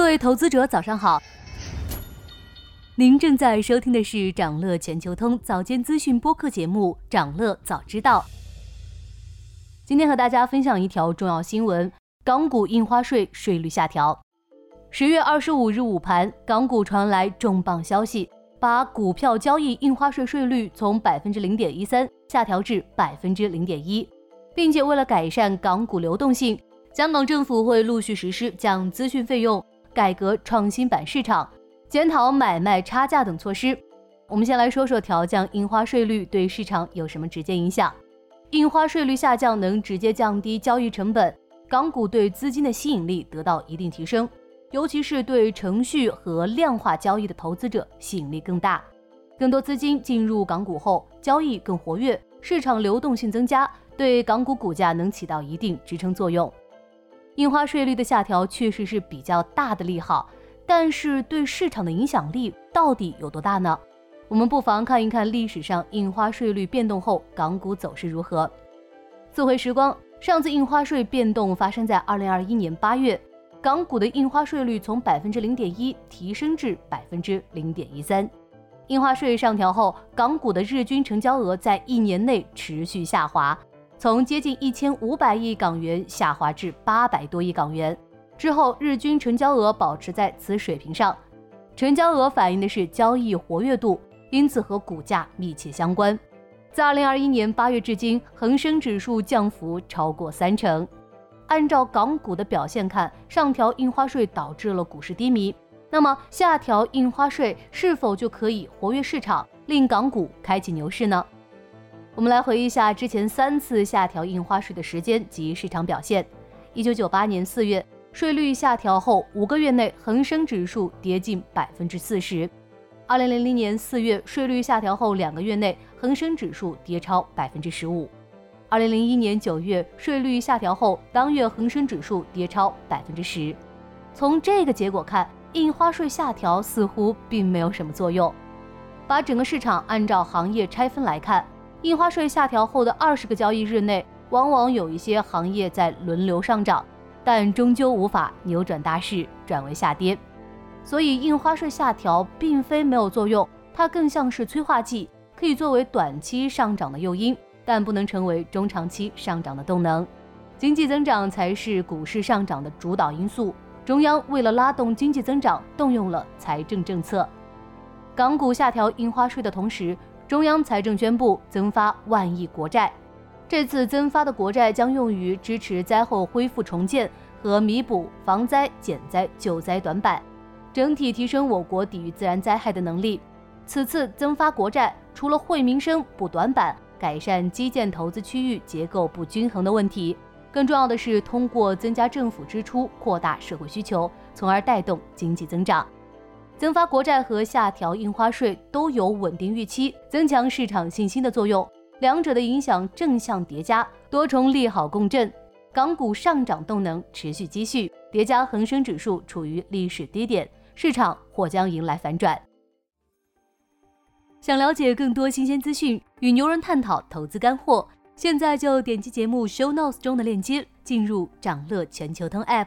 各位投资者，早上好。您正在收听的是长乐全球通早间资讯播客节目《长乐早知道》。今天和大家分享一条重要新闻：港股印花税税率下调。十月二十五日午盘，港股传来重磅消息，把股票交易印花税税率从百分之零点一三下调至百分之零点一，并且为了改善港股流动性，香港政府会陆续实施降资讯费用。改革创新板市场，检讨买卖差价等措施。我们先来说说调降印花税率对市场有什么直接影响。印花税率下降能直接降低交易成本，港股对资金的吸引力得到一定提升，尤其是对程序和量化交易的投资者吸引力更大。更多资金进入港股后，交易更活跃，市场流动性增加，对港股股价能起到一定支撑作用。印花税率的下调确实是比较大的利好，但是对市场的影响力到底有多大呢？我们不妨看一看历史上印花税率变动后港股走势如何。自回时光，上次印花税变动发生在二零二一年八月，港股的印花税率从百分之零点一提升至百分之零点一三。印花税上调后，港股的日均成交额在一年内持续下滑。从接近一千五百亿港元下滑至八百多亿港元之后，日均成交额保持在此水平上。成交额反映的是交易活跃度，因此和股价密切相关。自二零二一年八月至今，恒生指数降幅超过三成。按照港股的表现看，上调印花税导致了股市低迷，那么下调印花税是否就可以活跃市场，令港股开启牛市呢？我们来回忆一下之前三次下调印花税的时间及市场表现。一九九八年四月，税率下调后五个月内，恒生指数跌近百分之四十；二零零零年四月，税率下调后两个月内，恒生指数跌超百分之十五；二零零一年九月，税率下调后当月恒生指数跌超百分之十。从这个结果看，印花税下调似乎并没有什么作用。把整个市场按照行业拆分来看。印花税下调后的二十个交易日内，往往有一些行业在轮流上涨，但终究无法扭转大势，转为下跌。所以，印花税下调并非没有作用，它更像是催化剂，可以作为短期上涨的诱因，但不能成为中长期上涨的动能。经济增长才是股市上涨的主导因素。中央为了拉动经济增长，动用了财政政策。港股下调印花税的同时，中央财政宣布增发万亿国债，这次增发的国债将用于支持灾后恢复重建和弥补防灾减灾救灾短板，整体提升我国抵御自然灾害的能力。此次增发国债，除了惠民生、补短板、改善基建投资区域结构不均衡的问题，更重要的是通过增加政府支出，扩大社会需求，从而带动经济增长。增发国债和下调印花税都有稳定预期、增强市场信心的作用，两者的影响正向叠加，多重利好共振，港股上涨动能持续积蓄，叠加恒生指数处于历史低点，市场或将迎来反转。想了解更多新鲜资讯，与牛人探讨投资干货，现在就点击节目 show notes 中的链接，进入掌乐全球通 app。